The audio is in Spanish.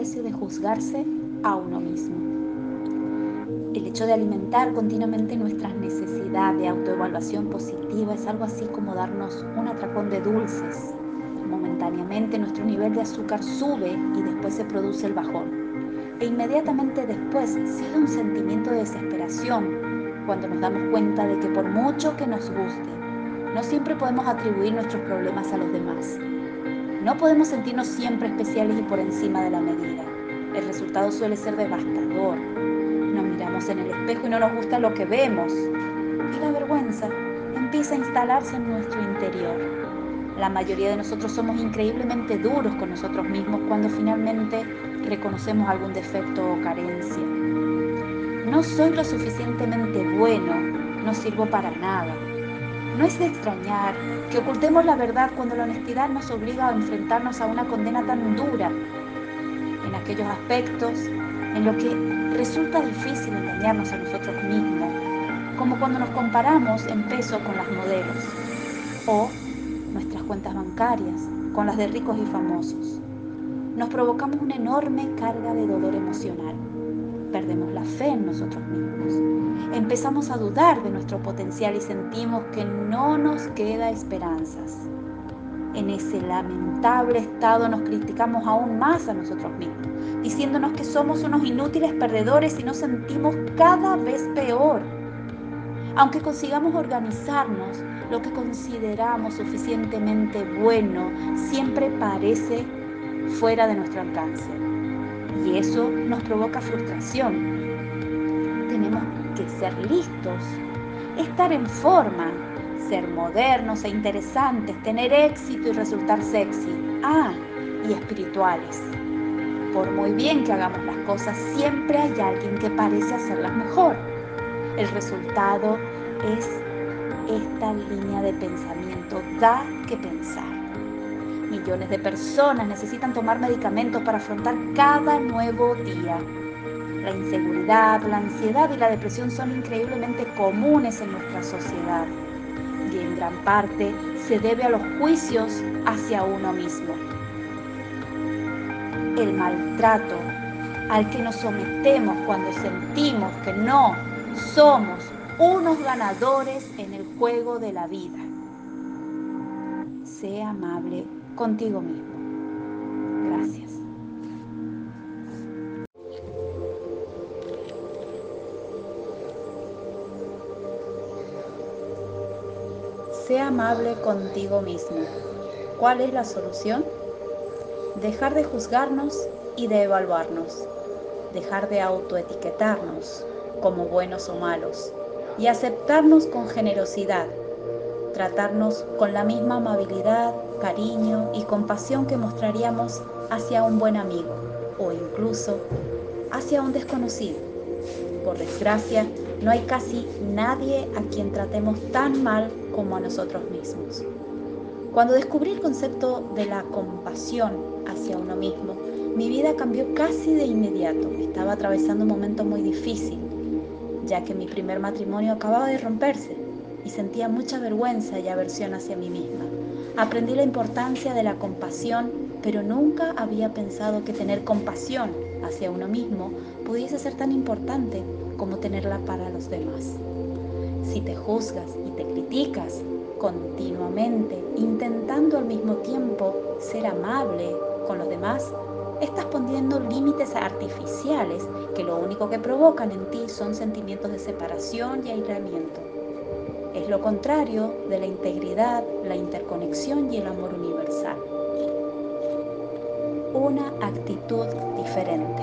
de juzgarse a uno mismo. El hecho de alimentar continuamente nuestras necesidades de autoevaluación positiva es algo así como darnos un atracón de dulces. Momentáneamente nuestro nivel de azúcar sube y después se produce el bajón. E inmediatamente después sigue un sentimiento de desesperación cuando nos damos cuenta de que por mucho que nos guste, no siempre podemos atribuir nuestros problemas a los demás. No podemos sentirnos siempre especiales y por encima de la medida. El resultado suele ser devastador. Nos miramos en el espejo y no nos gusta lo que vemos. Y la vergüenza empieza a instalarse en nuestro interior. La mayoría de nosotros somos increíblemente duros con nosotros mismos cuando finalmente reconocemos algún defecto o carencia. No soy lo suficientemente bueno, no sirvo para nada. No es de extrañar que ocultemos la verdad cuando la honestidad nos obliga a enfrentarnos a una condena tan dura en aquellos aspectos en los que resulta difícil engañarnos a nosotros mismos, como cuando nos comparamos en peso con las modelos o nuestras cuentas bancarias con las de ricos y famosos. Nos provocamos una enorme carga de dolor emocional. Perdemos la fe en nosotros mismos. Empezamos a dudar de nuestro potencial y sentimos que no nos queda esperanzas. En ese lamentable estado nos criticamos aún más a nosotros mismos, diciéndonos que somos unos inútiles perdedores y nos sentimos cada vez peor. Aunque consigamos organizarnos, lo que consideramos suficientemente bueno siempre parece fuera de nuestro alcance. Y eso nos provoca frustración. Tenemos que ser listos, estar en forma, ser modernos e interesantes, tener éxito y resultar sexy. Ah, y espirituales. Por muy bien que hagamos las cosas, siempre hay alguien que parece hacerlas mejor. El resultado es esta línea de pensamiento. Da que pensar. Millones de personas necesitan tomar medicamentos para afrontar cada nuevo día. La inseguridad, la ansiedad y la depresión son increíblemente comunes en nuestra sociedad y en gran parte se debe a los juicios hacia uno mismo. El maltrato al que nos sometemos cuando sentimos que no somos unos ganadores en el juego de la vida. Sé amable contigo mismo. Gracias. Sé amable contigo mismo. ¿Cuál es la solución? Dejar de juzgarnos y de evaluarnos. Dejar de autoetiquetarnos como buenos o malos y aceptarnos con generosidad. Tratarnos con la misma amabilidad, cariño y compasión que mostraríamos hacia un buen amigo o incluso hacia un desconocido. Por desgracia, no hay casi nadie a quien tratemos tan mal como a nosotros mismos. Cuando descubrí el concepto de la compasión hacia uno mismo, mi vida cambió casi de inmediato. Estaba atravesando un momento muy difícil, ya que mi primer matrimonio acababa de romperse y sentía mucha vergüenza y aversión hacia mí misma. Aprendí la importancia de la compasión, pero nunca había pensado que tener compasión hacia uno mismo pudiese ser tan importante como tenerla para los demás. Si te juzgas y te criticas continuamente, intentando al mismo tiempo ser amable con los demás, estás poniendo límites artificiales que lo único que provocan en ti son sentimientos de separación y aislamiento. Es lo contrario de la integridad, la interconexión y el amor universal. Una actitud diferente.